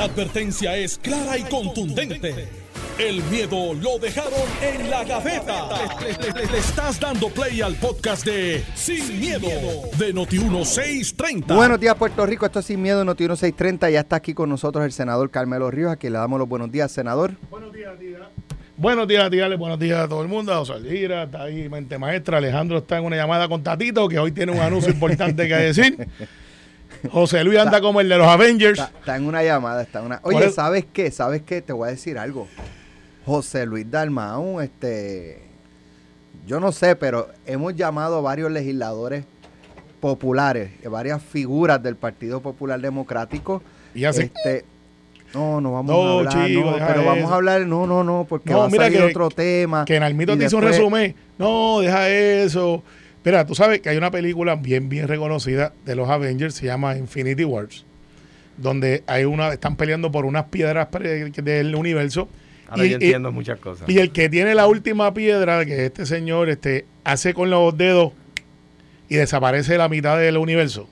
La advertencia es clara y contundente. El miedo lo dejaron en la gaveta. Le, le- le estás dando play al podcast de Sin, miedo, de Noti1630. Buenos días, Puerto Rico. Esto es Sin Miedo, Noti 1630. Ya está aquí con nosotros el senador Carmelo Ríos, a quien le damos los buenos días, senador. Buenos días, tía. Buenos días, tía. Buenos días a todo el mundo. A José Algira, está ahí Mente Maestra. Alejandro está en una llamada con Tatito, que hoy tiene un anuncio importante que decir. José Luis anda como el de los Avengers. Está, está en una llamada, está en una. Oye, eso- ¿sabes qué? ¿Sabes qué? Te voy a decir algo. José Luis Dalmau, este. Yo no sé, pero hemos llamado a varios legisladores populares, eh, varias figuras del Partido Popular Democrático. Y hace- Este, no, no vamos No, a hablar, chico, no, pero vamos a hablar, no, no, no, porque No, va a mira salir que- otro tema. Que Nalmito y te hizo un resumen. No, deja eso. Mira, tú sabes que hay una película bien, bien reconocida de los Avengers, se llama Infinity Wars, donde hay una, están peleando por unas piedras del universo. Ahora Y- yo y- entiendo muchas cosas. Y el que tiene la última piedra, que este señor este, hace con los dedos y desaparece la mitad del universo.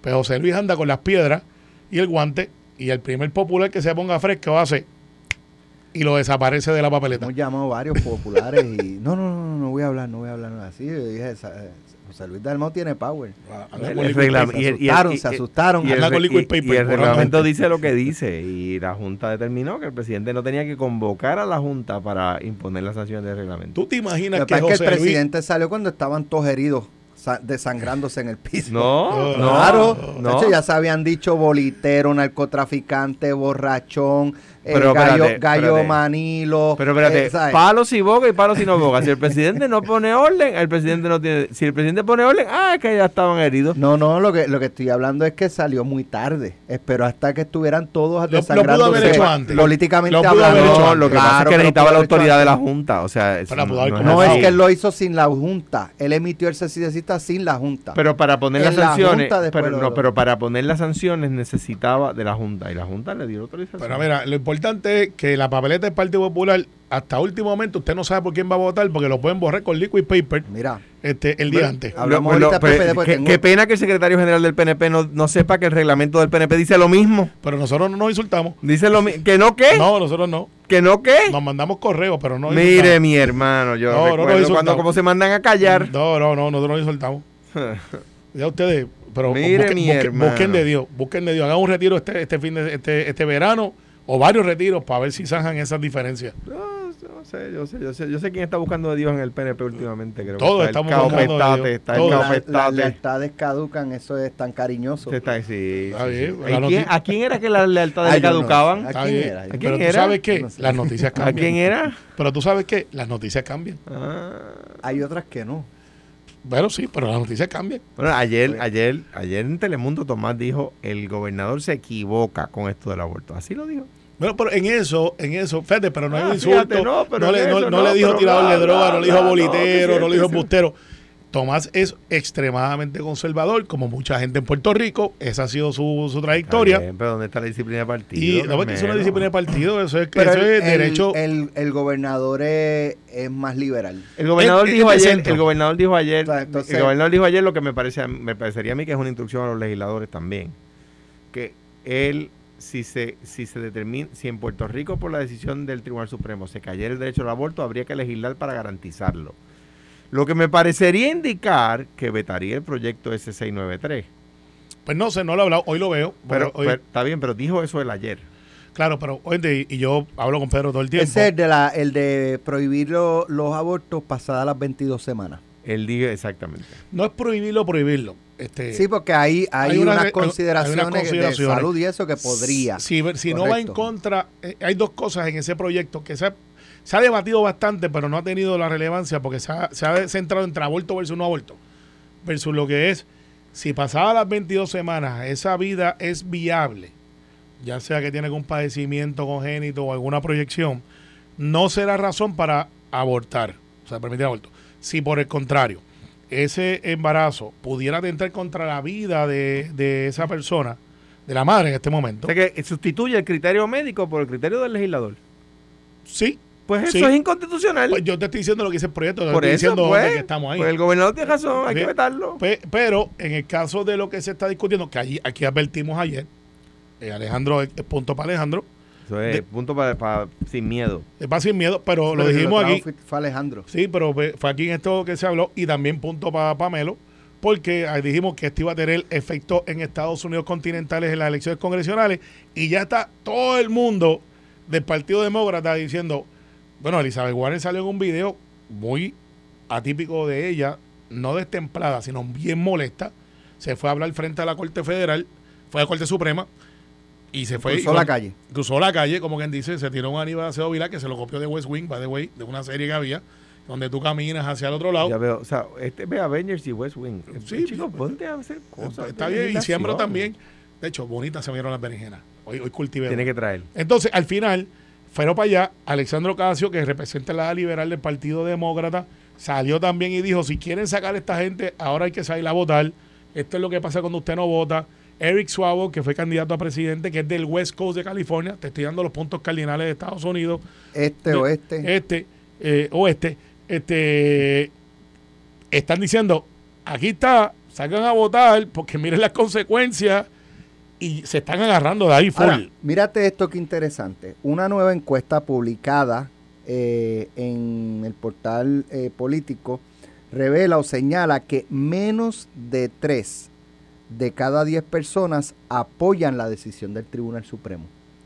Pues José Luis anda con las piedras y el guante, y el primer popular que se ponga fresco hace y lo desaparece de la papeleta. Hemos llamado varios populares y no, no, no, no, no voy a hablar, no voy a hablar nada así. Yo dije, "Sa- eh, José Luis Dalmau tiene power. El- Se asustaron, se asustaron. y el reglamento dice lo que dice y la Junta determinó que el presidente no tenía que convocar a la Junta para imponer las sanciones del reglamento. ¿Tú te imaginas que que pasa es que José el Luis... presidente salió cuando estaban todos heridos, sa- desangrándose en el piso. No, no, Claro, no. De hecho, ya se habían dicho bolitero, narcotraficante, borrachón, eh, Pero gallo, espérate, gallo espérate. manilo. Pero espérate, eh, palos y boga y palos y no boga. Si el presidente no pone orden, el presidente no tiene. Si el presidente pone orden, ah, es que ya estaban heridos. No, no, lo que, lo que estoy hablando es que salió muy tarde. Espero hasta que estuvieran todos Lo- lo pudo desangrándose haber hecho antes. políticamente Lo pudo haber hablando. hecho No, antes. lo que pasa es Claro que necesitaba la autoridad de la. Junta. O sea, eso no, es que él lo hizo sin la Junta. Él emitió el cita sin la Junta. Pero para poner En las la sanciones, Junta pero, lo- no, pero para poner las sanciones necesitaba de la Junta y la Junta le dio autorización. Pero mira, lo importante es que la papeleta del Partido Popular, hasta último momento, usted no sabe por quién va a votar porque lo pueden borrar con liquid paper Mira, este, el día Bueno, antes. Hablamos Lo- lo- ahorita, pero qué, tengo- qué pena que el secretario general del PNP no, no sepa que el reglamento del PNP dice lo mismo. Pero nosotros no nos insultamos. Dice lo mismo. ¿Que no qué? No, nosotros no. ¿Que no qué? Nos mandamos correos, pero no Mire, insultamos. mi hermano, yo No, no recuerdo cuando cómo se mandan a callar. No, no, no, nosotros nos insultamos. Ya ustedes, pero Mire, busquen, mi busquen- hermano. busquen de Dios, busquen de Dios. Hagan un retiro este, este fin de este, este verano o varios retiros para ver si zanjan esas diferencias. No, no sé, yo sé, yo sé, yo sé quién está buscando de Dios en el PNP últimamente, creo. que Todos estamos buscando caopestate, Dios. Está el Todos. la- las lealtades caducan, eso es tan cariñoso. Está- sí, Está sí, bien, sí. la ¿Y noti- quién- ¿A quién era que las lealtades caducaban? ¿A quién era? ¿A Pero tú sabes que No sé. las noticias ¿A cambian. quién era? Pero tú sabes que las noticias cambian. Ah. Hay otras que no. Bueno, sí, pero las noticias cambian. Bueno, ayer, ayer, ayer en Telemundo Tomás dijo, el gobernador se equivoca con esto del aborto. Así lo dijo. Bueno, pero en eso, en eso, fíjate, pero no hay Ah, un insulto. fíjate, no, pero le, eso no no, le dijo tirador de droga, no le dijo bolitero, no le dijo embustero. Tomás es extremadamente conservador, como mucha gente en Puerto Rico. Esa ha sido su, su trayectoria. Bien, pero ¿dónde está la disciplina de partido? Y no porque es una disciplina de partido, eso es, Pero eso el, es derecho. el, el gobernador es, es más liberal. El gobernador dijo ayer, el gobernador dijo ayer, O sea, entonces- el gobernador dijo ayer lo que me parece a- me parecería a mí que es una instrucción a los legisladores también, que él si se si se determina si en Puerto Rico por la decisión del Tribunal Supremo se cayera el derecho al aborto, habría que legislar para garantizarlo. Lo que me parecería indicar que vetaría el proyecto S693. Pues no sé, no lo he hablado, hoy lo veo. Pero, hoy- pero- está bien, pero dijo eso él ayer. claro, pero oye, y yo hablo con Pedro todo el tiempo. Ese es el de, la, el de prohibir lo- los abortos pasadas las 22 semanas. Él dijo exactamente. No es prohibirlo, prohibirlo. Este, Sí, porque hay, hay, hay una- unas hay consideraciones, unas consideraciones. de salud y eso que podría. Si, si no va en contra, eh, hay dos cosas en ese proyecto que se se ha debatido bastante, pero no ha tenido la relevancia porque se ha, se ha centrado entre aborto versus no aborto. Versus lo que es, si pasadas las 22 semanas esa vida es viable, ya sea que tiene algún padecimiento congénito o alguna proyección, no será razón para abortar, o sea, permitir aborto. Si por el contrario, ese embarazo pudiera atentar contra la vida de, de esa persona, de la madre en este momento, O sea que sustituye el criterio médico por el criterio del legislador. sí, Pues eso Sí. es inconstitucional. Pues yo te estoy diciendo lo que dice el proyecto, te por estoy eso, diciendo pues, dónde que estamos ahí. pues el gobernador tiene razón, hay Sí. que vetarlo. Pe- pero en el caso de lo que se está discutiendo, que allí, aquí advertimos ayer, Eh, Alejandro es punto para Alejandro. Eso es De- punto para, sin miedo. Es para sin miedo, pero lo Pero dijimos trajo aquí. Fue, fue Alejandro. Sí, pero fue fue aquí en esto que se habló y también punto para Pamelo, porque ahí dijimos que esto iba a tener efecto en Estados Unidos continentales en las elecciones congresionales y ya está todo el mundo del Partido Demócrata diciendo, bueno, Elizabeth Warren salió en un video muy atípico de ella, no destemplada, sino bien molesta, se fue a hablar frente a la Corte Federal, fue a la Corte Suprema y se fue... Cruzó y la calle. cruzó la calle, como quien dice, se tiró un Aníbal Acevedo Vilá que se lo copió de West Wing, by the way, de una serie que había, donde tú caminas hacia el otro lado. Ya veo, o sea, este ve Avengers y West Wing. Sí, chicos, ponte a hacer cosas. Está de bien, y siembro también. De hecho, bonitas se vieron las berenjenas. Hoy, hoy cultivé. Tiene que traer. Entonces, al final, fueron para allá, Alexandro Casio, que representa la liberal del Partido Demócrata, salió también y dijo, si quieren sacar a esta gente, ahora hay que salir a votar. Esto es lo que pasa cuando usted no vota. Eric Swabo, que fue candidato a presidente, que es del West Coast de California, te estoy dando los puntos cardinales de Estados Unidos, Este, de- oeste. este, eh, oeste, este, están diciendo, aquí está, salgan a votar, porque miren las consecuencias y se están agarrando de ahí full. Ahora, mírate esto que interesante. Una nueva encuesta publicada eh, en el portal eh, político revela o señala que menos de tres de cada diez personas apoyan la decisión del Tribunal Supremo.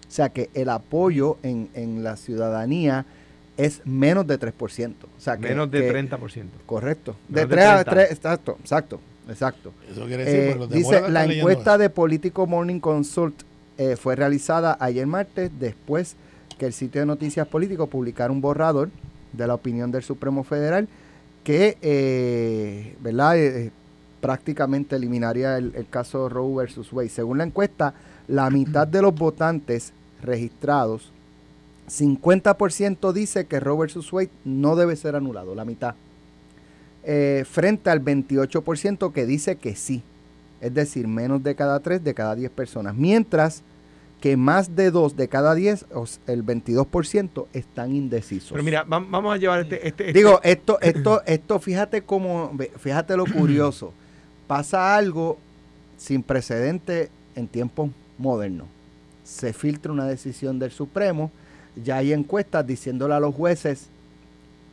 O sea que el apoyo en, en la ciudadanía es menos de 3%. O sea que, Menos de que- 30%. Correcto. De Menos de 3 a 30. 3, exacto, exacto, exacto. Eso quiere decir, Eh, los dice, la encuesta eso. de Politico Morning Consult eh, fue realizada ayer martes después que el sitio de noticias político publicara un borrador de la opinión del Supremo Federal que eh, ¿verdad? Eh, prácticamente eliminaría el, el caso Roe versus Wade. Según la encuesta, la mitad de los votantes registrados, 50% dice que Roe versus Wade no debe ser anulado, la mitad eh, frente al 28% que dice que sí. Es decir, menos de cada 3 de cada 10 personas. Mientras que más de 2 de cada 10, o s- el 22%, están indecisos. Pero mira, vam- vamos a llevar este... este, este- Digo, esto, esto, esto, fíjate cómo, fíjate lo curioso. Pasa algo sin precedente en tiempos modernos. Se filtra una decisión del Supremo, ya hay encuestas diciéndole a los jueces,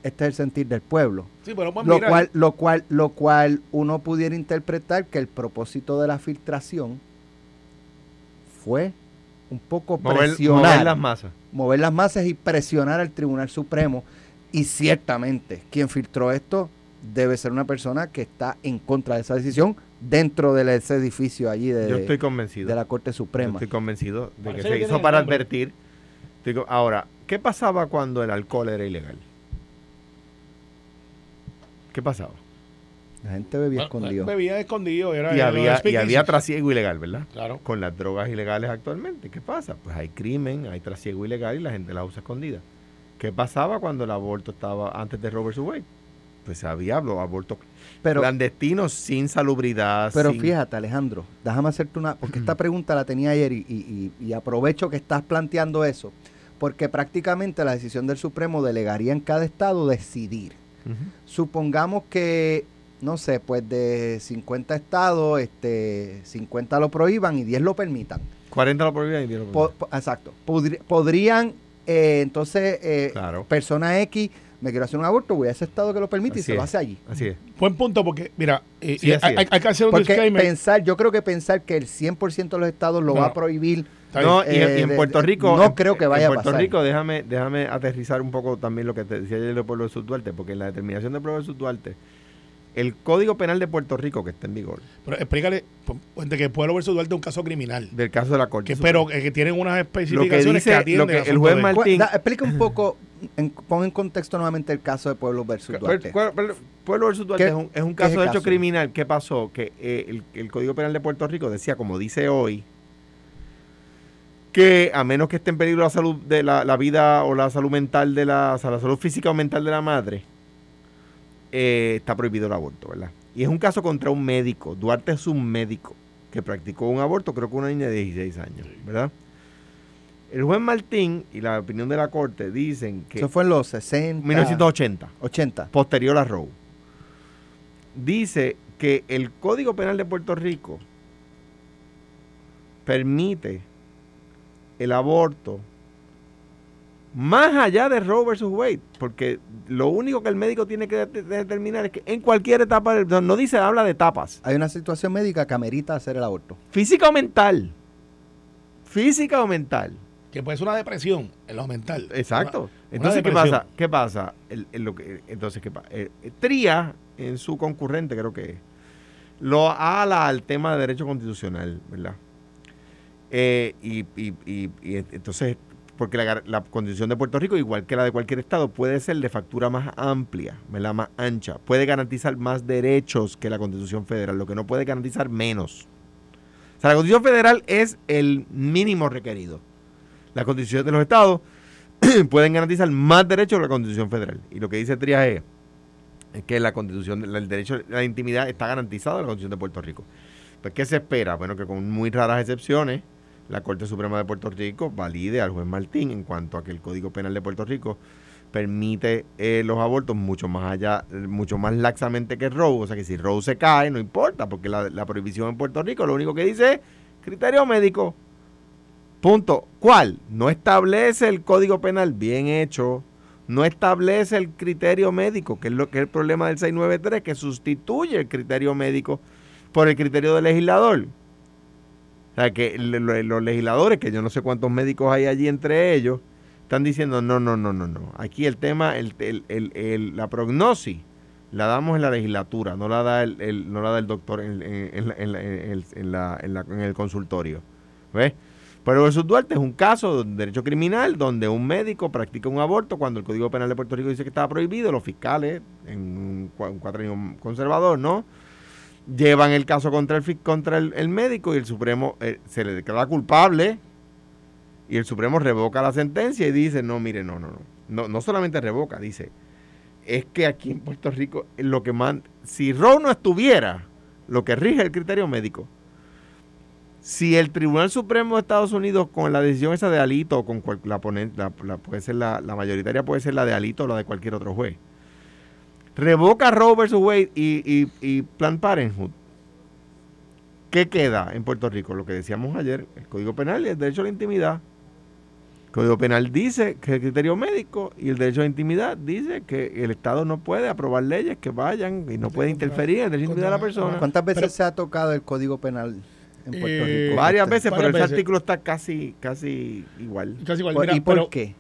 este es el sentir del pueblo. Sí, pero pues, Lo mira, cual, lo cual, lo cual uno pudiera interpretar que el propósito de la filtración fue un poco mover, presionar, mover las masas. mover las masas y presionar al Tribunal Supremo. Y ciertamente, quien filtró esto debe ser una persona que está en contra de esa decisión dentro de ese edificio allí de, Yo estoy convencido. de la Corte Yo Suprema. estoy convencido de Parece que que se hizo para nombre. advertir. Ahora, ¿qué pasaba cuando el alcohol era ilegal? ¿Qué pasaba? La gente bebía bueno, escondido. Bebía escondido. Era, Y era había, y había trasiego ilegal, ¿verdad? Claro. Con las drogas ilegales actualmente. ¿Qué pasa? Pues hay crimen, hay trasiego ilegal y la gente la usa escondida. ¿Qué pasaba cuando el aborto estaba antes de Robert Wade? Pues había abortos Pero, clandestinos sin salubridad. pero sin- fíjate, Alejandro, déjame hacerte una, porque esta pregunta la tenía ayer y, y- y- y aprovecho que estás planteando eso, porque prácticamente la decisión del Supremo delegaría en cada estado decidir. Supongamos que, no sé, pues de 50 estados, este, 50 lo prohíban y 10 lo permitan. 40 lo prohibían y 10 lo po- exacto. Podri- podrían, eh, entonces, eh, Claro. persona X, me quiero hacer un aborto, voy a ese estado que lo permite y se lo es. hace allí. Así es. Buen punto, porque, mira, eh, Sí, y así hay, es. hay- hay que hacer un Porque disclaimer. pensar, yo creo que pensar que el 100% de los estados lo No, va a prohibir, No, y, en- Eh, y en de- Puerto de- Rico. no creo que vaya En a Puerto pasar. Rico, déjame, déjame aterrizar un poco también lo que te decía ayer Leopoldo versus Duarte, porque en la determinación de Pueblo versus Duarte, el Código Penal de Puerto Rico, que está en vigor, Pero explícale, pues, de que Pueblo versus Duarte es un caso criminal. del caso de la Corte. Que, pero eh, que tienen unas lo que especificaciones que, dice, atienden lo que el juez de- Martín. Da- explica un poco, en- pon en contexto nuevamente el caso de Pueblo versus Duarte. Pueblo, Pueblo- Pueblo versus Duarte ¿Qué- es un, es un es caso el de hecho caso? criminal. ¿Qué pasó? Que eh, el, el Código Penal de Puerto Rico decía, como dice hoy, que a menos que esté en peligro la salud de la, la vida o la salud mental de la, o sea, la salud física o mental de la madre, eh, está prohibido el aborto, ¿verdad? Y es un caso contra un médico. Duarte es un médico que practicó un aborto, creo que una niña de 16 años, ¿verdad? El juez Martín y la opinión de la corte dicen que Eso fue en los 60, 1980 80. posterior a Roe, dice que el Código Penal de Puerto Rico permite el aborto más allá de Roe versus Wade, porque lo único que el médico tiene que de- determinar es que en cualquier etapa, del- no dice, habla de etapas, Hay una situación médica que amerita hacer el aborto. física o mental, física o mental. Que puede ser una depresión en lo mental. Exacto. Una- una entonces, ¿qué pasa? ¿Qué pasa? El- el lo que, entonces, ¿qué pasa? Eh, eh, Tría, en su concurrente, creo que es, lo ala al tema de derecho constitucional, ¿verdad? Eh, y, y- y- y ent- entonces, porque la, la constitución de Puerto Rico, igual que la de cualquier estado, puede ser de factura más amplia, ¿verdad? Más ancha. Puede garantizar más derechos que la constitución federal, lo que no puede garantizar menos. O sea, la constitución federal es el mínimo requerido. Las constituciones de los estados pueden garantizar más derechos que la constitución federal. Y lo que dice Trías es, es que la constitución, el derecho a la intimidad está garantizado en la constitución de Puerto Rico. Pues, ¿qué se espera? Bueno, que con muy raras excepciones, la Corte Suprema de Puerto Rico valide al juez Martín en cuanto a que el Código Penal de Puerto Rico permite eh, los abortos mucho más allá, mucho más laxamente que Roe. O sea que si Roe se cae, no importa, porque la, la prohibición en Puerto Rico lo único que dice es criterio médico. Punto. ¿Cuál? No establece el Código Penal bien hecho. No establece el criterio médico, que es lo que es el problema del 693, que sustituye el criterio médico por el criterio del legislador. O sea, que los legisladores, que yo no sé cuántos médicos hay allí entre ellos, están diciendo, no, no, no, no, no. Aquí el tema, el, la prognosis la damos en la legislatura, no la da el, no la da el doctor en, el- consultorio. ¿Ves? Pero versus Duarte es un caso de derecho criminal donde un médico practica un aborto cuando el Código Penal de Puerto Rico dice que estaba prohibido, los fiscales, en un, un conservador, ¿no? Llevan el caso contra el, contra el, el médico y el Supremo eh, se le declara culpable y el Supremo revoca la sentencia y dice, no, mire, no, no, no. No, no solamente revoca, dice, es que aquí en Puerto Rico lo que man, si Roe no estuviera, lo que rige el criterio médico, si el Tribunal Supremo de Estados Unidos con la decisión esa de Alito con cual- la- puede ser la, la mayoritaria puede ser la de Alito o la de cualquier otro juez revoca Roe versus Wade y, y, y Planned Parenthood ¿qué queda en Puerto Rico? lo que decíamos ayer el Código Penal y el derecho a la intimidad el Código Penal dice que el criterio médico y el derecho a la intimidad dice que el Estado no puede aprobar leyes que vayan y no puede interferir en el derecho a la intimidad de la persona ¿Cuántas veces Pero- se ha tocado el Código Penal en Puerto Eh, Rico? varias veces, pero varias ese veces. artículo está casi, casi igual. Casi igual. Por- Mira, ¿Y por pero- qué?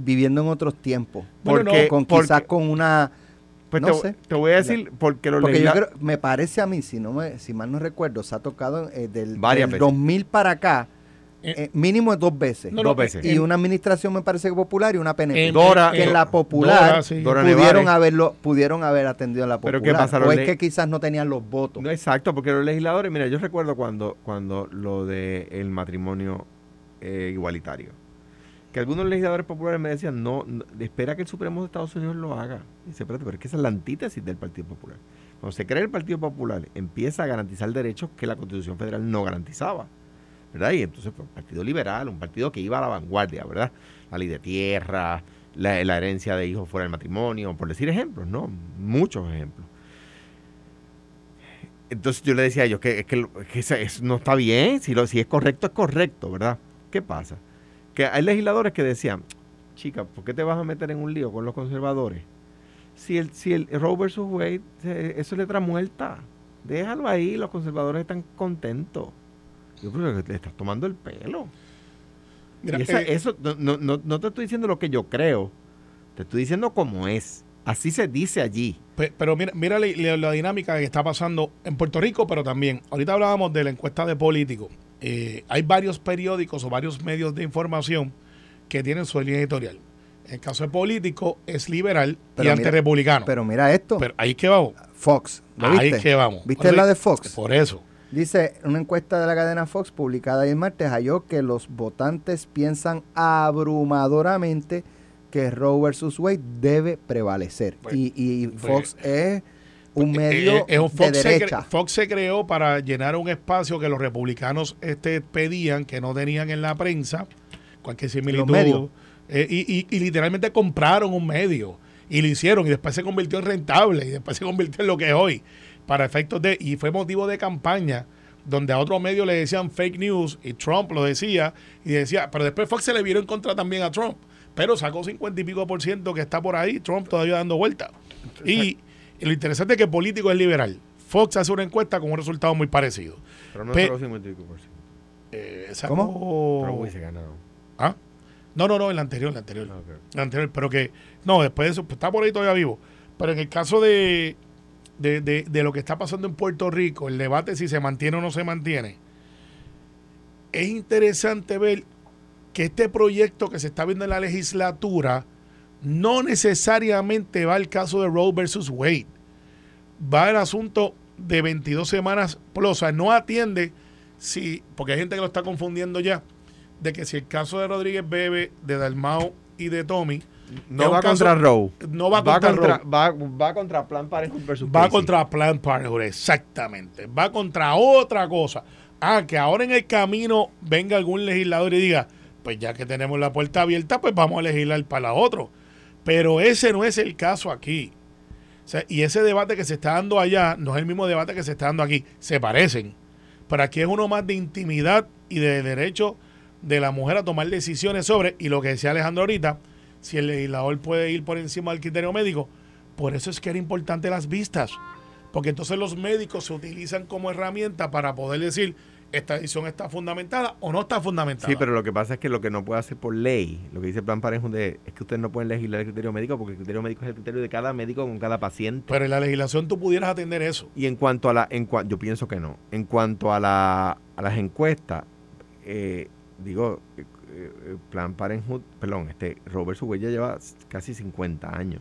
Viviendo en otros tiempos. Bueno, Porque- no, con porque- quizás con una Pues no te, sé. te voy a decir, porque los porque yo creo, me parece a mí si no me, si mal no recuerdo se ha tocado eh, del, Varias del veces. 2000 para acá Eh, eh, mínimo dos veces no, dos veces. y en- una administración me parece que popular y una PNP en- Dora- que en la Dora, popular sí. Dora pudieron haberlo pudieron haber atendido a la Pero popular ¿qué pasa? o es que quizás no tenían los votos No, exacto, porque los legisladores, mira, yo recuerdo cuando, cuando lo de el matrimonio eh, igualitario, que algunos legisladores populares me decían, no, no, espera que el Supremo de Estados Unidos lo haga. Y dice, espérate, pero es que esa es la antítesis del Partido Popular. Cuando se crea el Partido Popular, empieza a garantizar derechos que la Constitución Federal no garantizaba. ¿Verdad? Y entonces fue un partido liberal, un partido que iba a la vanguardia, ¿verdad? La ley de tierra, la, herencia de hijos fuera del matrimonio, por decir ejemplos, ¿no? Muchos ejemplos. Entonces yo le decía a ellos que, que, que eso no está bien, si, lo, si es correcto, es correcto, ¿verdad? ¿Qué pasa? Que hay legisladores que decían, chica, ¿por qué te vas a meter en un lío con los conservadores? Si el, si el Roe versus Wade, eso es letra muerta, déjalo ahí, los conservadores están contentos. Yo creo que le estás tomando el pelo. mira, esa- eh, eso no, no, no, te estoy diciendo lo que yo creo, te estoy diciendo cómo es. Así se dice allí. Pe- Pero mira, mira la, la- la dinámica que está pasando en Puerto Rico, pero también, ahorita hablábamos de la encuesta de políticos. Eh, hay varios periódicos o varios medios de información que tienen su línea editorial. En el caso de político es liberal y Pero mira- antirrepublicano. Pero, pero mira esto ahí es que vamos. Fox ¿lo Ahí es que vamos. ¿Viste la de Fox? Por eso. Dice, una encuesta de la cadena Fox publicada el martes halló que los votantes piensan abrumadoramente que Roe versus Wade debe prevalecer. Pues, y, y pues, Fox es un Eh, medio eh, es un de Fox, se derecha. Fox se creó para llenar un espacio que los republicanos este, pedían, que no tenían en la prensa, cualquier similitud. Eh, y, y- y literalmente compraron un medio y lo hicieron y después se convirtió en rentable y después se convirtió en lo que es hoy. Para efectos de. Y fue motivo de campaña donde a otro medio le decían fake news y Trump lo decía y decía, pero después Fox se le vieron en contra también a Trump, pero sacó 50 y pico por ciento que está por ahí, Trump todavía dando vuelta. Y lo interesante es que el político es liberal. Fox hace una encuesta con un resultado muy parecido. Pero no Pe- solo 50 y pico por ciento. Eh, sacó- Pero hubiese ganado. ¿Ah? No, no, no, el anterior, el anterior. Ah, ok. El anterior, pero que. No, después de eso, pues, está por ahí todavía vivo. Pero en el caso de, de, de- de lo que está pasando en Puerto Rico, el debate si se mantiene o no se mantiene, es interesante ver que este proyecto que se está viendo en la legislatura no necesariamente va al caso de Roe versus Wade. Va el asunto de 22 semanas plus. O sea, no atiende si, porque hay gente que lo está confundiendo ya, de que si el caso de Rodríguez Bebe, de Dalmau y de Tommy, No va caso- contra Roe. no va contra Roe. va, va contra Plan Parenthood versus Va Casey. contra Planned Parenthood, exactamente. Va contra otra cosa. Ah, que ahora en el camino venga algún legislador y diga, pues ya que tenemos la puerta abierta, pues vamos a legislar para otro. Pero ese no es el caso aquí. Y ese debate que se está dando allá no es el mismo debate que se está dando aquí. Se parecen. Pero aquí es uno más de intimidad y de derecho de la mujer a tomar decisiones sobre, y lo que decía Alejandro ahorita, si el legislador puede ir por encima del criterio médico, por eso es que era importante las vistas. Porque entonces los médicos se utilizan como herramienta para poder decir esta decisión está fundamentada o no está fundamentada. Sí, pero lo que pasa es que lo que no puede hacer por ley, lo que dice el Plan Parenthood es, es que ustedes no pueden legislar el criterio médico porque el criterio médico es el criterio de cada médico con cada paciente. Pero en la legislación tú pudieras atender eso. Y en cuanto a la, en cua- yo pienso que no. En cuanto a, la, a las encuestas, eh, digo, eh, eh, Plan Parenthood, perdón, este Robert ya lleva casi 50 años.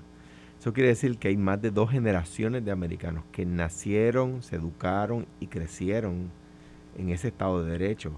Eso quiere decir que hay más de dos generaciones de americanos que nacieron, se educaron y crecieron en ese Estado de Derecho.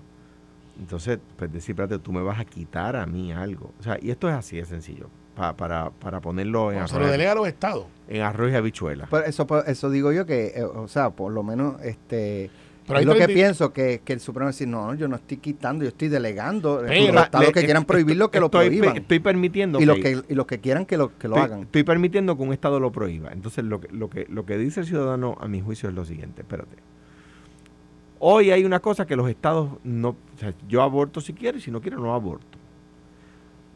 Entonces, pues decir, espérate, tú me vas a quitar a mí algo. O sea, y esto es así de sencillo, pa- para, para ponerlo en Cuando se lo arroz, delega a los estados. en arroz y habichuela. Pero eso, pues, eso digo yo que, eh, o sea, por lo menos, este, Pero es lo que pienso, que, que el Supremo dice, no, yo no estoy quitando, yo estoy delegando. Pero- los estados Le- que quieran prohibirlo, que lo prohíban. Estoy permitiendo y, los que, y los que quieran que lo, que lo estoy, hagan. estoy permitiendo que un Estado lo prohíba. Entonces, lo que, lo, que, lo que dice el ciudadano, a mi juicio, es lo siguiente. Espérate. Hoy hay una cosa que los Estados no... Yo aborto si quiero y si no quiero, no aborto.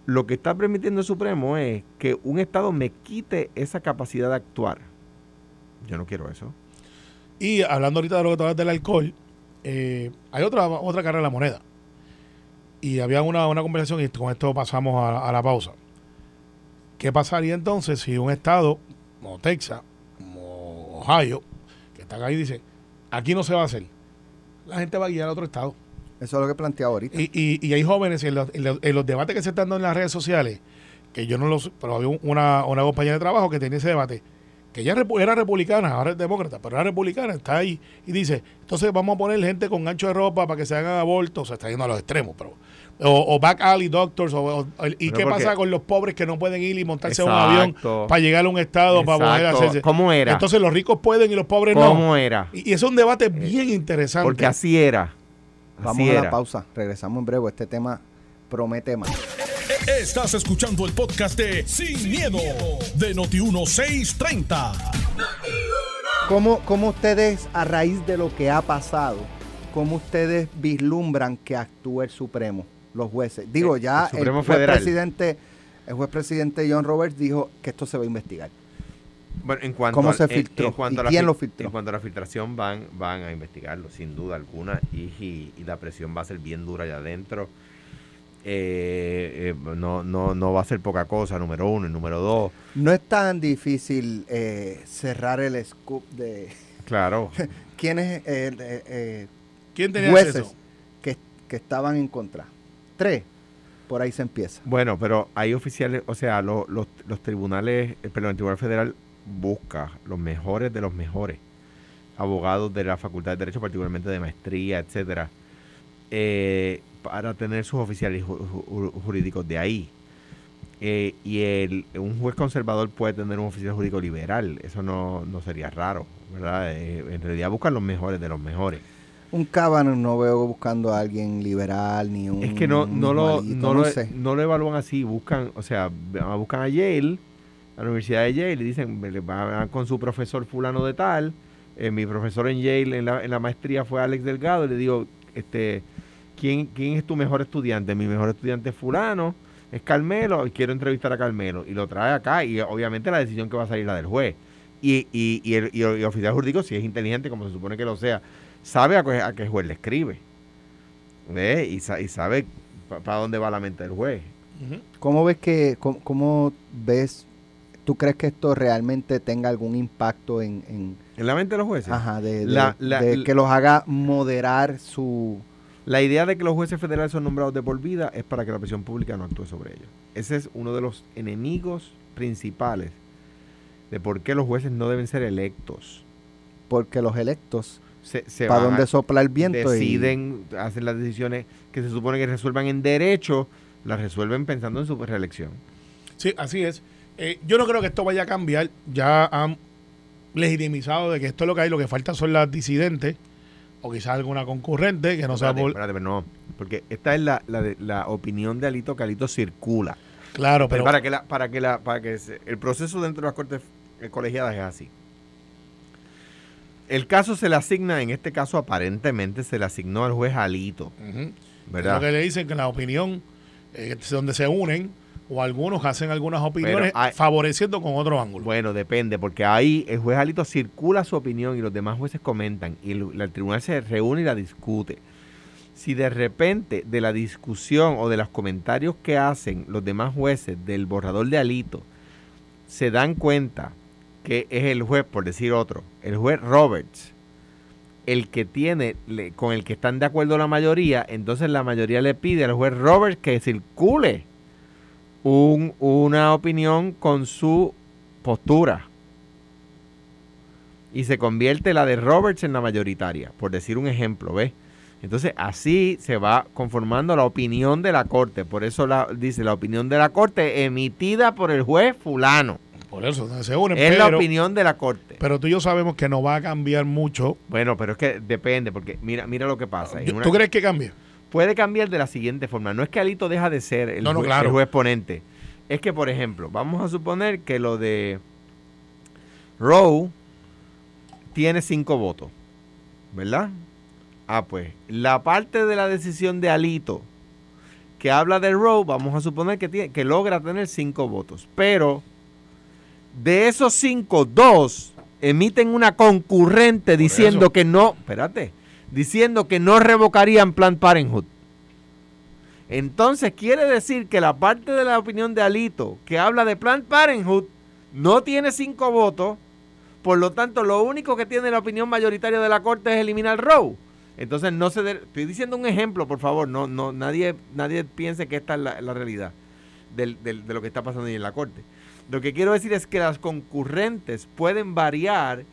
Lo que está permitiendo el Supremo es que un Estado me quite esa capacidad de actuar. Yo no quiero eso. Y hablando ahorita de lo que tú hablas del alcohol, eh, hay otra, otra cara de la moneda. Y había una, una conversación y con esto pasamos a, a la pausa. ¿Qué pasaría entonces si un estado como Texas, como Ohio, que está acá y dice, aquí no se va a hacer? La gente va a guiar a otro estado. Eso es lo que planteaba ahorita. Y, y, y hay jóvenes en los, en los- en los debates que se están dando en las redes sociales, que yo no los... Pero había un- una, una compañera de trabajo que tenía ese debate, que ella era republicana, ahora es demócrata, pero era republicana, está ahí y dice, entonces vamos a poner gente con gancho de ropa para que se hagan abortos, se está yendo a los extremos, pero... O, o back alley doctors, o, o- ¿y Pero qué pasa con los pobres que no pueden ir y montarse a un avión para llegar a un estado para poder hacerse? ¿Cómo era? Entonces los ricos pueden y los pobres no. ¿Cómo era? Y, y es un debate bien interesante. Porque así era. Vamos Así a la era. pausa. Regresamos en breve. Este tema promete más. Estás escuchando el podcast de Sin, miedo, de Noti1630. ¿Cómo, ¿Cómo ustedes, a raíz de lo que ha pasado, cómo ustedes vislumbran que actúe el Supremo, los jueces? Digo, ya el juez presidente, el juez presidente John Roberts dijo que esto se va a investigar. Bueno, en cuanto ¿Cómo al- se filtró? en cuanto ¿Y a la quién lo filtró? En cuanto a la filtración, van, van a investigarlo, sin duda alguna, y, y- y la presión va a ser bien dura allá adentro. Eh, eh, no, no, no va a ser poca cosa, número uno. Y número dos, No es tan difícil eh, cerrar el scoop de claro, quiénes eh, eh, ¿Quién tenía jueces acceso? que, que estaban en contra. Tres. Por ahí se empieza. Bueno, pero hay oficiales, o sea, lo- los, los tribunales, eh, perdón, el Tribunal Federal busca los mejores de los mejores abogados de la Facultad de Derecho, particularmente de maestría, etcétera, eh, para tener sus oficiales ju- ju- jurídicos de ahí. Eh, y el, un juez conservador puede tener un oficial jurídico liberal, eso no, no sería raro, ¿verdad? En realidad buscan los mejores de los mejores. Un Cábano no veo buscando a alguien liberal ni un. Es que no, no, lo, malito, no, lo, sé. no lo evalúan así, buscan, o sea, buscan a Yale, a la Universidad de Yale, y dicen, van con su profesor fulano de tal, eh, mi profesor en Yale en la, en la maestría fue Alex Delgado, y le digo, este, ¿quién, ¿quién es tu mejor estudiante? Mi mejor estudiante es fulano, es Carmelo, y quiero entrevistar a Carmelo. Y lo trae acá, y obviamente la decisión que va a salir la del juez. Y, y, y el, y el oficial jurídico, si es inteligente, como se supone que lo sea, sabe a, qué- a qué juez le escribe. ¿Ve? Y, sa- y sabe para dónde va la mente del juez. ¿Cómo ves que, cómo, cómo ves, tú crees que esto realmente tenga algún impacto en, en- En la mente de los jueces. ajá, de, de- La- la- de la- que los haga moderar su... La idea de que los jueces federales son nombrados de por vida es para que la presión pública no actúe sobre ellos. Ese es uno de los enemigos principales de por qué los jueces no deben ser electos. Porque los electos, Se, se para dónde sopla el viento y- deciden, hacen las decisiones que se supone que resuelvan en derecho, las resuelven pensando en su reelección. Sí, así es. Eh, yo no creo que esto vaya a cambiar. Ya han legitimizado de que esto es lo que hay. Lo que falta son las disidentes o quizás alguna concurrente que no sea espérate, por... espérate, pero no, porque esta es la, la, de- la opinión de Alito que Alito circula. Claro, Pero pero... para que la, para que la, para que se- el proceso dentro de las cortes colegiadas es así. El caso se le asigna, en este caso aparentemente se le asignó al juez Alito, ¿verdad? Lo que le dicen que la opinión, eh, donde se unen, o algunos hacen algunas opiniones hay- favoreciendo con otro ángulo. Bueno, depende, porque ahí el juez Alito circula su opinión y los demás jueces comentan y el, el tribunal se reúne y la discute. Si de repente de la discusión o de los comentarios que hacen los demás jueces del borrador de Alito se dan cuenta que es el juez, por decir otro, el juez Roberts, el que tiene, con el que están de acuerdo la mayoría, entonces la mayoría le pide al juez Roberts que circule un- una opinión con su postura. Y se convierte la de Roberts en la mayoritaria, por decir un ejemplo, ¿ves? Entonces así se va conformando la opinión de la corte. Por eso la, dice la opinión de la corte emitida por el juez fulano. Por eso se unen. Es pero, la opinión de la corte. pero tú y yo sabemos que no va a cambiar mucho. Bueno, pero es que depende, porque mira, mira lo que pasa. Una- ¿Tú crees que cambie? puede cambiar de la siguiente forma. No es que Alito deja de ser el, No, no, jue- claro. el juez ponente. Es que, por ejemplo, vamos a suponer que lo de Roe tiene cinco votos, ¿verdad? Ah, pues, la parte de la decisión de Alito que habla de Roe, vamos a suponer que, tiene, que logra tener cinco votos. Pero de esos cinco, dos emiten una concurrente diciendo eso. que no, espérate, diciendo que no revocarían Plan Parenthood. Entonces quiere decir que la parte de la opinión de Alito que habla de Plan Parenthood no tiene cinco votos, por lo tanto lo único que tiene la opinión mayoritaria de la Corte es eliminar Roe. Entonces no se de- estoy diciendo un ejemplo, por favor, no no nadie nadie piense que esta es la, la realidad del- del- de lo que está pasando ahí en la Corte. Lo que quiero decir es que las concurrentes pueden variar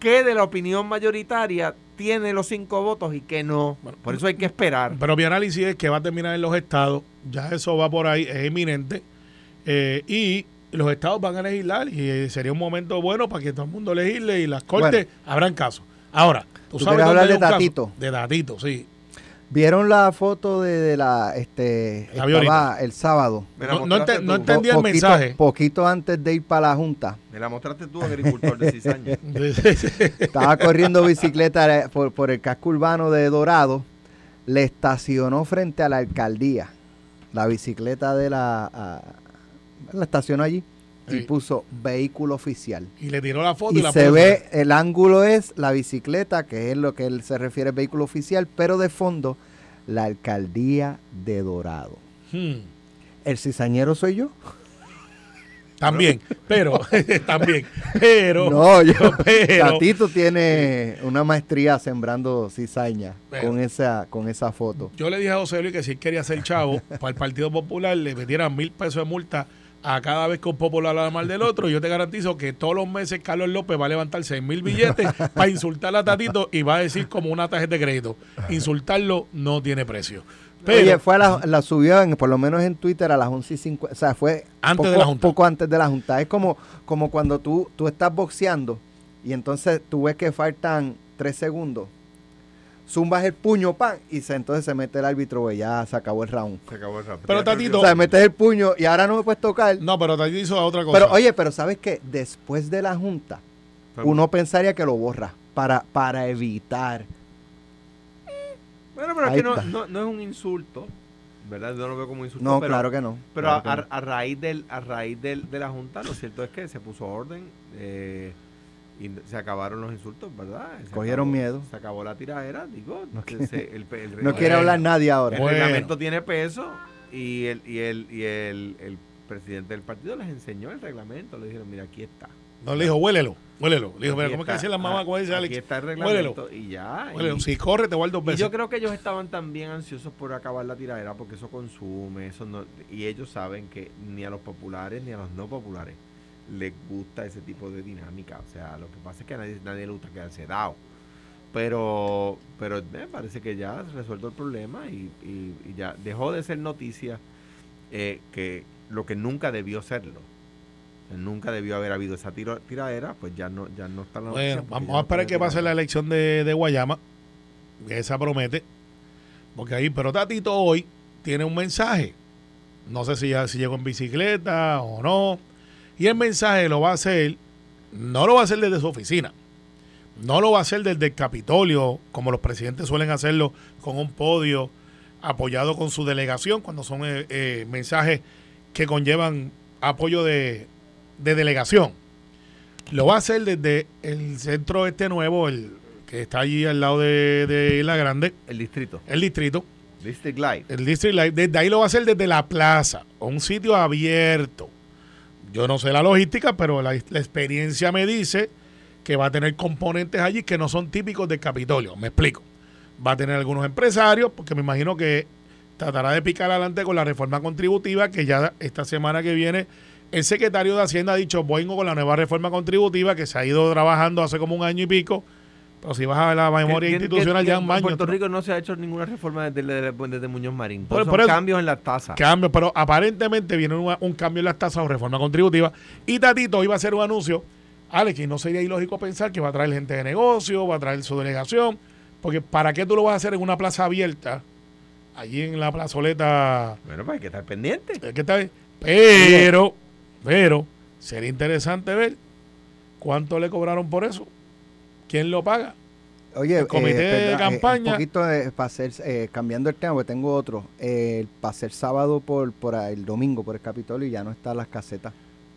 qué de la opinión mayoritaria tiene los cinco votos y qué no. Bueno, por eso hay que esperar. Pero mi análisis es que va a terminar en los estados. Ya eso va por ahí, es inminente. eh, y los estados van a legislar y eh, sería un momento bueno para que todo el mundo legisle y las cortes habrán casos. Ahora, tú, ¿Tú sabes dónde hablar de un caso? Tatito? De Tatito, sí. ¿Vieron la foto de, de la, este, La estaba el sábado? No, no ente- entendí el poquito, mensaje. Poquito antes de ir para la Junta. Me la mostraste tú, agricultor de cizaña. Estaba corriendo bicicleta por, por el casco urbano de Dorado. Le estacionó frente a la alcaldía. La bicicleta de la... la estacionó allí y Sí. puso vehículo oficial. y le tiró la foto y, Y la se puso. ve, el ángulo es la bicicleta, que es lo que él se refiere al vehículo oficial, pero de fondo, la alcaldía de Dorado. Hmm. ¿El cizañero soy yo? También, pero, también, pero, no, yo. pero, Tatito tiene una maestría sembrando cizaña Pero- con esa, con esa foto. yo le dije a José Luis que si él quería ser chavo, para el Partido Popular le metieran mil pesos de multa a cada vez que un popular habla mal del otro. Yo te garantizo que todos los meses Carlos López va a levantar seis mil billetes para insultar a Tatito y va a decir como una tarjeta de crédito. Insultarlo no tiene precio. Pero, Oye, fue a la, la subió en, por lo menos en Twitter a las 11 y 50, o sea, fue Antes poco, de la junta. poco antes de la junta. Es como, como cuando tú, tú estás boxeando y entonces tú ves que faltan tres segundos. Zumbas el puño, pan, y se, entonces se mete el árbitro, güey, ya se acabó el round. Se acabó el rap. Pero, Tatito- O sea, metes el puño y ahora no me puedes tocar. no, pero Tatito hizo otra cosa. pero oye, pero ¿sabes qué? Después de la junta, uno pensaría que lo borra. para, para evitar. Bueno, pero es que no, no, no es un insulto, ¿verdad? Yo no lo veo como un insulto. No, pero, claro que no. Pero claro a, que no. a- a raíz del a raíz del, de la Junta, lo cierto es que se puso orden eh, y se acabaron los insultos, ¿verdad? Se Cogieron acabó- miedo. Se acabó la tiradera, digo. No se- quiere- el, el no quiere hablar nadie ahora. El Bueno. reglamento tiene peso y el y el y el, el presidente del partido les enseñó el reglamento. Le dijeron, mira, aquí está. No le dijo, huélelo, huélelo. Le dijo, mira, Aquí ¿cómo es que está, dicen las mamás? ah, ¿Cómo dice Aquí Alex? está el Huélelo. reglamento y ya. y-. Si corre, te guardo dos y veces. yo creo que ellos estaban también ansiosos por acabar la tiradera porque eso consume, eso no, y ellos saben que ni a los populares ni a los no populares les gusta ese tipo de dinámica. O sea, lo que pasa es que a nadie, nadie le gusta quedarse dado. Pero, pero me parece que ya se resuelto el problema y, y- y ya dejó de ser noticia eh, que lo que nunca debió serlo. Nunca debió haber habido esa tiro- tiradera, pues ya no, ya no está la noticia. Bueno, vamos a no esperar que pase la elección de, de Guayama, que esa promete. Porque ahí, pero Tatito hoy tiene un mensaje. No sé si ya si llegó en bicicleta o no. Y el mensaje lo va a hacer, no lo va a hacer desde su oficina. No lo va a hacer desde el Capitolio, como los presidentes suelen hacerlo, con un podio apoyado con su delegación, cuando son eh, eh, mensajes que conllevan apoyo de, de delegación. Lo va a hacer desde el centro este nuevo, el que está allí al lado de, de Isla Grande, El distrito. el distrito, District Live. el District Live. Desde ahí lo va a hacer desde la plaza, un sitio abierto. Yo no sé la logística, pero la, experiencia me dice que va a tener componentes allí que no son típicos del Capitolio. Me explico. Va a tener algunos empresarios, porque me imagino que tratará de picar adelante con la reforma contributiva, que ya esta semana que viene el secretario de Hacienda ha dicho, vengo con la nueva reforma contributiva que se ha ido trabajando hace como un año y pico. Pero si vas a la memoria Que- que- institucional, que- ya que un en. Puerto Rico no se ha hecho ninguna reforma desde, desde, Muñoz Marín. Por- por son eso- cambios en las tasas. Cambio, pero aparentemente viene una- un cambio en las tasas o reforma contributiva. Y Tatito iba a hacer un anuncio. Alex, y no sería ilógico pensar que va a traer gente de negocio, va a traer su delegación. Porque ¿para qué tú lo vas a hacer en una plaza abierta? Allí en la plazoleta. Bueno, pues hay que estar pendiente. ¿qué está bien? Pero, pero, sería interesante ver cuánto le cobraron por eso. ¿Quién lo paga? Oye, el comité de espera, campaña- un poquito para hacer, eh, cambiando el tema, porque tengo otro. Eh, para ser sábado por, por ahí, el domingo por el Capitolio y ya no están las casetas.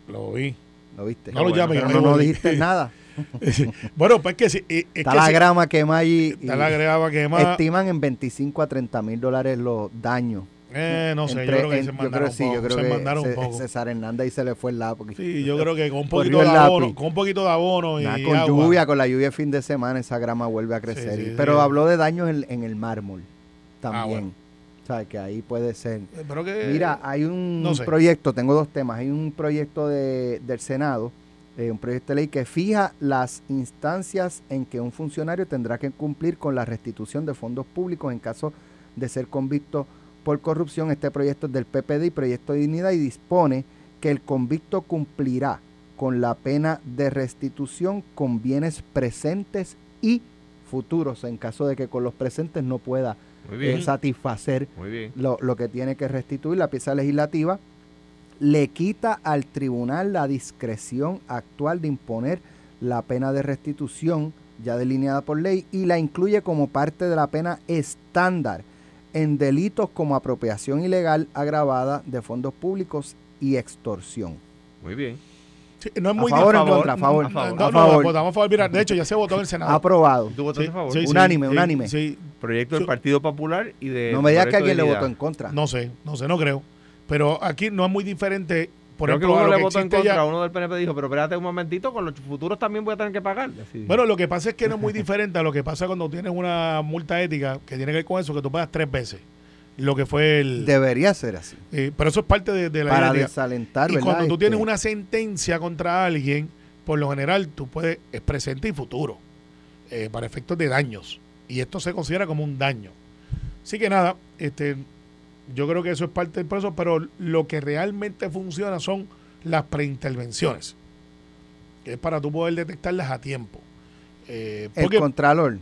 Lo vi. ¿Lo viste? No lo Bueno, yo no, no dijiste nada. bueno, pues que si. eh, es Está que la si- grama quemada allí. y Está la grava quemada. Estiman en 25 a 30 mil dólares los daños. Eh, no sé, yo creo que en- se yo mandaron creo, sí, un yo poco. creo se que mandaron un poco. César Hernández y se le fue el lado. Porque Sí, yo creo que con un poquito de el abono, lápiz. con un poquito de abono y, Nada, con agua. lluvia, con la lluvia fin de semana, esa grama vuelve a crecer. Sí, Y- sí, pero habló de daños en, en el mármol también. Ah, bueno. O sea, que ahí puede ser. Eh, Pero que, Mira, hay un no sé. proyecto, tengo dos temas. Hay un proyecto de, del Senado, eh, un proyecto de ley que fija las instancias en que un funcionario tendrá que cumplir con la restitución de fondos públicos en caso de ser convicto por corrupción. Este proyecto es del PPD y Proyecto de Dignidad y dispone que el convicto cumplirá con la pena de restitución con bienes presentes y futuros en caso de que con los presentes no pueda eh, satisfacer lo, lo que tiene que restituir. La pieza legislativa, le quita al tribunal la discreción actual de imponer la pena de restitución ya delineada por ley y la incluye como parte de la pena estándar en delitos como apropiación ilegal agravada de fondos públicos y extorsión. Muy bien. Sí, no es ¿A muy favor o en contra? ¿A favor? No, A favor. no, ¿A no, favor? votamos a favor. Mira, de hecho, ya se votó en el Senado. Aprobado. ¿Tú votaste Sí, a favor? sí, Unánime, sí, unánime. Sí, Proyecto del. Partido Popular y de. No me digas que alguien le votó en contra. no sé, no sé, no creo. Pero aquí no es muy diferente. Por Creo ejemplo, uno le votó en contra, ya- uno del PNP dijo, pero espérate un momentito, con los futuros también voy a tener que pagar. Bueno, lo que pasa es que no es muy diferente a lo que pasa cuando tienes una multa ética que tiene que ver con eso, que tú pagas tres veces lo que fue el... Debería ser así. eh, pero eso es parte de, de la Para ética. desalentar, Y ¿verdad? cuando tú tienes Este, una sentencia contra alguien, por lo general tú puedes, es presente y futuro, eh, para efectos de daños. Y esto se considera como un daño. Así que nada, este, yo creo que eso es parte del proceso, pero lo que realmente funciona son las preintervenciones, que es para tú poder detectarlas a tiempo. Eh, El porque, Contralor.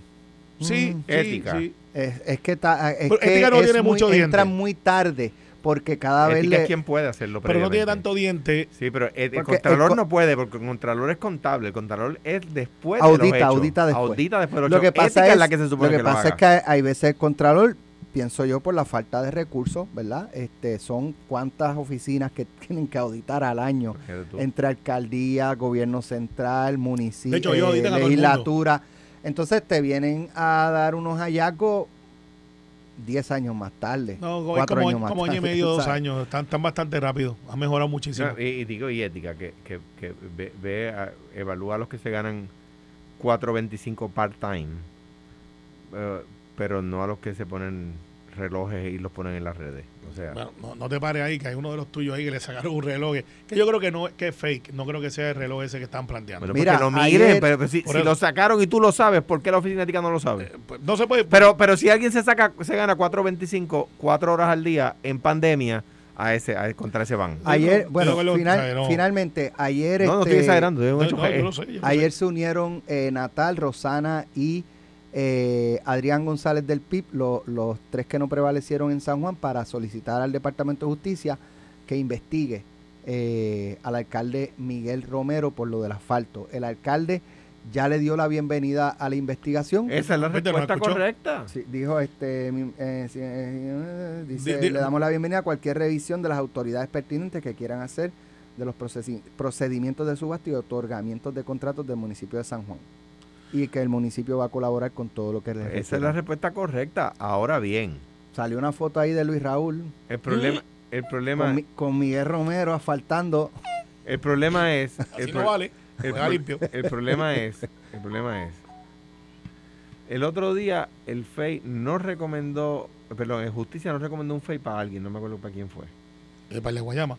sí, Mm. sí, Ética. sí. Es, es que, ta- es Pero que ética no es tiene muy- mucho diente. entra muy tarde porque cada vez le... es quien puede hacerlo. Pero no tiene tanto diente. Sí, pero el, el Porque Contralor el co- no puede, porque el Contralor es contable. El Contralor es después de Audita, los hechos. audita después. Audita después de los Lo que pasa Ética es, es la que se supone lo que que lo pasa es que hay, hay veces el Contralor, pienso yo, por la falta de recursos, ¿verdad? Este, son cuántas oficinas que tienen que auditar al año entre alcaldía, gobierno central, municipio, De hecho, el legislatura. Entonces te vienen a dar unos hallazgos 10 años más tarde. No, cuatro como, años más como año y tarde, medio, dos ¿sabes? años. Están, están bastante rápido. Han mejorado muchísimo. No, y, y digo, y ética, que, que, que ve, ve a- evalúa a los que se ganan 4.25 part-time, eh, pero no a los que se ponen relojes y los ponen en las redes. O sea, Bueno, no, no te pares ahí, que hay uno de los tuyos ahí que le sacaron un reloj. que- yo creo que no que es fake. No creo que sea el reloj ese que están planteando. bueno, Mira, porque lo miren, ayer- pero, pero si, si lo sacaron y tú lo sabes, ¿por qué la oficina ética no lo sabe? Eh, pues, no se puede. Pero, pero si alguien se saca, se gana 4.25, 4 horas al día en pandemia, a ese, a, contra ese van. Ayer, bueno, lo final- finalmente, ayer... No, no este, estoy exagerando, es un No, hecho no, que- yo lo sé, yo lo Ayer sé. se unieron eh, Natal, Rosana y eh, Adrián González del PIB, lo- los tres que no prevalecieron en San Juan, para solicitar al Departamento de Justicia que investigue eh, al alcalde Miguel Romero por lo del asfalto. El alcalde ya le dio la bienvenida a la investigación. Esa es la Vete, ¿no respuesta correcta. Sí, dijo este eh, eh, dice, Di- di- le damos la bienvenida a cualquier revisión de las autoridades pertinentes que quieran hacer de los procedimientos de subasta y otorgamientos de contratos del municipio de San Juan y que el municipio va a colaborar con todo lo que le Esa es la respuesta correcta. Ahora bien, salió una foto ahí de Luis Raúl el problema, el problema, con, Mi- con Miguel Romero asfaltando el problema es, Así el, no pro- vale. el pro- limpio. el problema es, el problema es, el otro día el FEI no recomendó, perdón, el Justicia no recomendó un FEI para alguien, no me acuerdo para quién fue. El par de Guayama.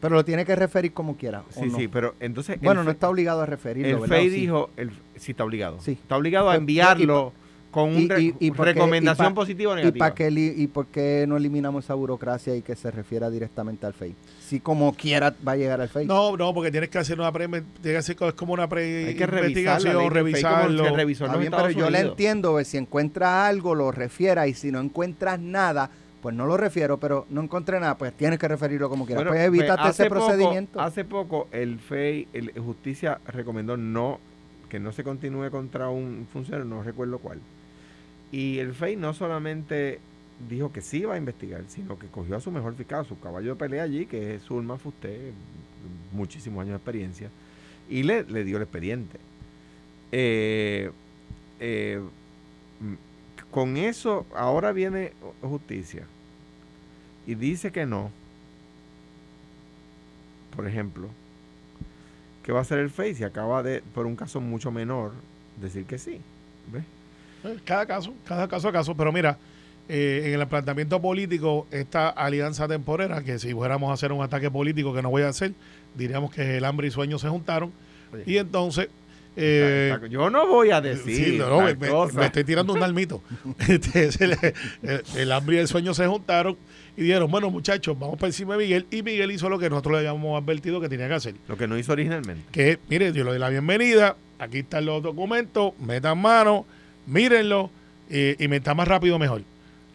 Pero lo tiene que referir como quiera ¿o Sí, no? sí, pero entonces bueno no está obligado a referirlo el ¿verdad? FEI dijo, el, sí está obligado, Sí. está obligado a enviarlo con un y- re- y- y porque- recomendación y pa- positiva o ¿Y, negativa. para qué li- ¿Y por qué no eliminamos esa burocracia y que se refiera directamente al FEI? Si como quiera va a llegar al FEI. No, no, porque tienes que hacer una pre, tiene que hacer es como una pre Hay que investigación, revisarlo. revisó bien, pero yo le entiendo, si encuentras algo, lo refiera, y si no encuentras nada, pues no lo refiero, pero no encontré nada, pues tienes que referirlo como quieras. Bueno, pues evítate hace ese poco- procedimiento. Hace poco el FEI, el Justicia recomendó no que no se continúe contra un funcionario, no recuerdo cuál. Y el FEI no solamente dijo que sí iba a investigar, sino que cogió a su mejor fiscal, a su caballo de pelea allí, que es Zulma Fusté, muchísimos años de experiencia, y le, le dio el expediente. Eh, eh, con eso, ahora viene justicia y dice que no, por ejemplo, ¿qué va a hacer el FEI si acaba de, por un caso mucho menor, decir que sí? ¿Ves? Eh, Cada caso, cada caso a caso. Pero mira, eh, en el planteamiento político, esta alianza temporera, que si fuéramos a hacer un ataque político que no voy a hacer, diríamos que el hambre y sueño se juntaron. Oye, Y entonces. Eh, yo no voy a decir Sí, no, me, estoy tirando un dalmito. Este, es el, el- el hambre y el sueño se juntaron y dijeron, bueno muchachos, vamos para encima de Miguel. Y Miguel hizo lo que nosotros le habíamos advertido que tenía que hacer. Lo que no hizo originalmente. Que, mire, yo le doy la bienvenida, aquí están los documentos, metan mano, mírenlo eh, y mientras más rápido mejor.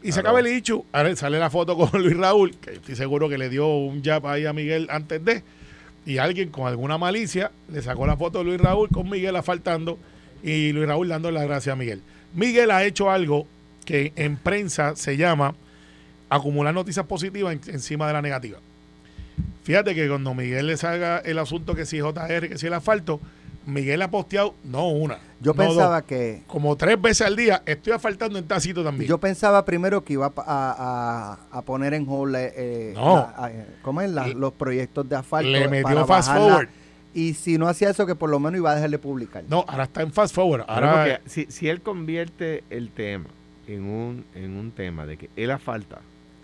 Y se acaba el dicho, ahora sale la foto con Luis Raúl, que estoy seguro que le dio un jab ahí a Miguel antes de, y alguien con alguna malicia le sacó la foto de Luis Raúl con Miguel asfaltando y Luis Raúl dando las gracias a Miguel. Miguel ha hecho algo que en prensa se llama acumular noticias positivas en- encima de la negativa. Fíjate que cuando Miguel le salga el asunto que si JR, que si el asfalto, Miguel ha posteado, no una. yo no pensaba dos, que como tres veces al día, estoy asfaltando en tacito también. yo pensaba primero que iba a, a- a- poner en hold eh, No. la- a- ¿cómo es? La- Le- los proyectos de asfalto le metió para fast bajarla. forward. y si no hacía eso que por lo menos iba a dejar de publicar No, ahora está en fast forward. Ahora, porque si, si él convierte el tema en un, en un tema de que él a falta,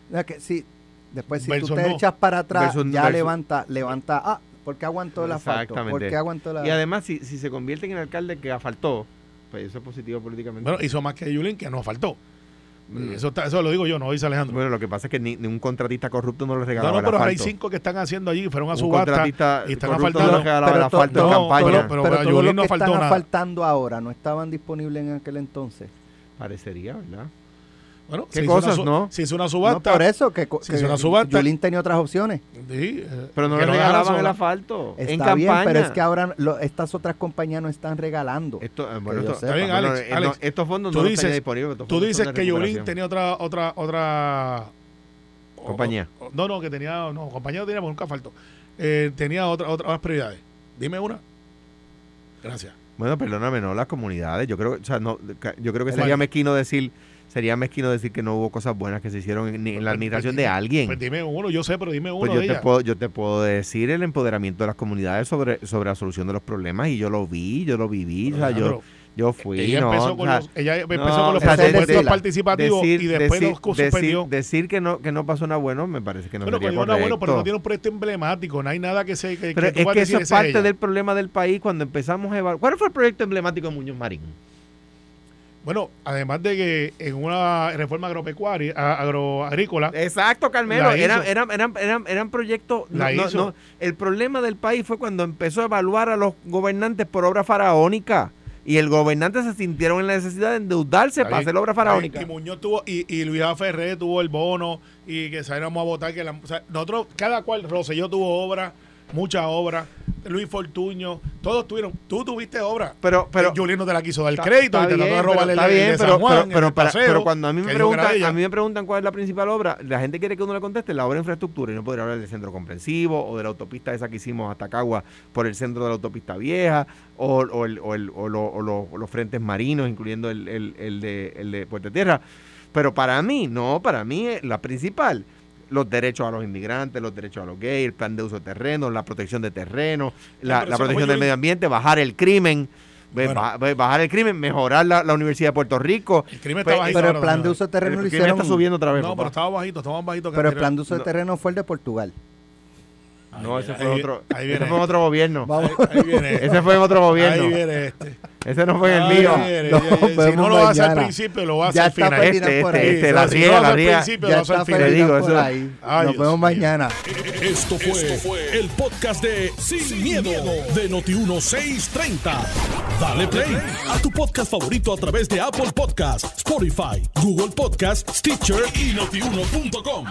O sea que sí, después si tú te no. echas para atrás, Versus- ya versus- levanta, levanta, ah, ¿por qué aguantó el asfalto? Exactamente. ¿Por qué aguantó la y además si, si se convierte en el alcalde que afaltó, pues eso es positivo políticamente. bueno, hizo más que Yulín, que no faltó. Mm. Eso, está- eso lo digo yo, no dice Alejandro. Bueno, lo que pasa es que ni, ni un contratista corrupto no le no, regalaba no, el pero hay cinco que están haciendo allí, fueron a subasta. contratista y están no asfaltando. le regalaba Pero el to- asfalto en no, campaña. pero- pero- pero todos los no que faltó están nada. asfaltando ahora no estaban disponibles en aquel entonces. Parecería, ¿verdad? Bueno, ¿Qué una cosas, su- no? Se hizo una No, subasta. por eso, que, Se que hizo una subasta. Yulín tenía otras opciones. Sí, eh, Pero no le dejaran regalaban el asfalto. en Está campaña. bien, pero es que ahora lo- estas otras compañías no están regalando. Esto, eh, bueno, esto-. Está bien, Alex, eh, no, Alex, estos fondos no dices- están disponibles. Tú dices que Yulín tenía otra, otra, otra Compañía. o- no, no, que tenía, no, compañía no tenía, porque nunca faltó. Eh, tenía otra, otra- otras prioridades. Dime una. Gracias. Bueno, perdóname, no las comunidades. Yo creo, o sea, no, yo creo que sería mezquino decir, sería mezquino decir que no hubo cosas buenas que se hicieron en, la Pues, administración pues, de alguien. Pues dime uno, yo sé, pero dime uno Pues de yo te puedo, yo te puedo decir el empoderamiento de las comunidades sobre, sobre la solución de los problemas y yo lo vi, yo lo viví, o sea, yo, Alejandro, yo fui, ella no, empezó o con sea, los, ella empezó no, con los presupuestos decir- participativos y después decir, los decir, decir que no que no pasó nada bueno me parece que no bueno, sería digo nada bueno, pero no correcto. tiene un proyecto emblemático, no hay nada que se que, Pero que tú es que eso es parte ella. del problema del país cuando empezamos a evaluar. ¿Cuál fue el proyecto emblemático de Muñoz Marín? Bueno, además de que en una reforma agropecuaria, agroagrícola, Exacto, Carmelo. La. Eran, eran, eran, eran, eran proyectos. no, La no. El problema del país fue cuando empezó a evaluar a los gobernantes por obra faraónica. Y el gobernante se sintieron en la necesidad de endeudarse para hacer obra está bien. faraónica. Y Muñoz tuvo, y, y Luis. Ferré tuvo el bono, y que saliéramos a votar, que la, o sea, nosotros, cada cual, Rosselló tuvo obra, mucha obra, Luis Fortuño, todos tuvieron, tú tuviste obra. Pero, pero. Eh, Julián no te la quiso dar Está- crédito, está y te trató de robar pero el, bien, de pero, Juan, pero, pero el para- paseo, pero cuando a mí me preguntan, a mí me preguntan cuál es la principal obra, la gente quiere que uno le conteste la obra de infraestructura y no podría hablar del centro comprensivo o de la autopista esa que hicimos hasta Cagua por el centro de la autopista vieja o, o el- o el- o lo- o lo- o los frentes marinos, incluyendo el, de, el de Puerto Tierra. Pero para mí, no, para mí la principal. Los derechos a los inmigrantes, los derechos a los gays, el plan de uso de terreno, la protección de terreno, la, no protección del medio ambiente, bajar el crimen, Bueno. bajar el crimen, mejorar la, la Universidad de Puerto Rico. El crimen Pues, está bajito. Pero el plan no, de no. uso de terreno el lo crimen hicieron. está subiendo otra vez. No, papá. pero estaba bajito, estaba bajito que Pero el plan de uso de No. terreno fue el de Portugal. Ahí No, viene, ese ahí fue viene, otro. Ahí Ese viene. fue en otro gobierno. Vamos. Ahí viene. Ese fue en otro gobierno. Ahí viene este. Ese no fue en el Ahí mío. viene. Nos Ya- ya- Si no lo hace al principio, lo hace al final. Este, este, ahí. este, la si no riega, lo hace la principio, Ya lo hace al está final. Te digo, eso- ahí. Ay, Nos Dios vemos mañana. Esto fue, el podcast de Sin, miedo, de Noti1630. Dale play a tu podcast favorito a través de Apple Podcasts, Spotify, Google Podcasts, Stitcher y notiuno.com.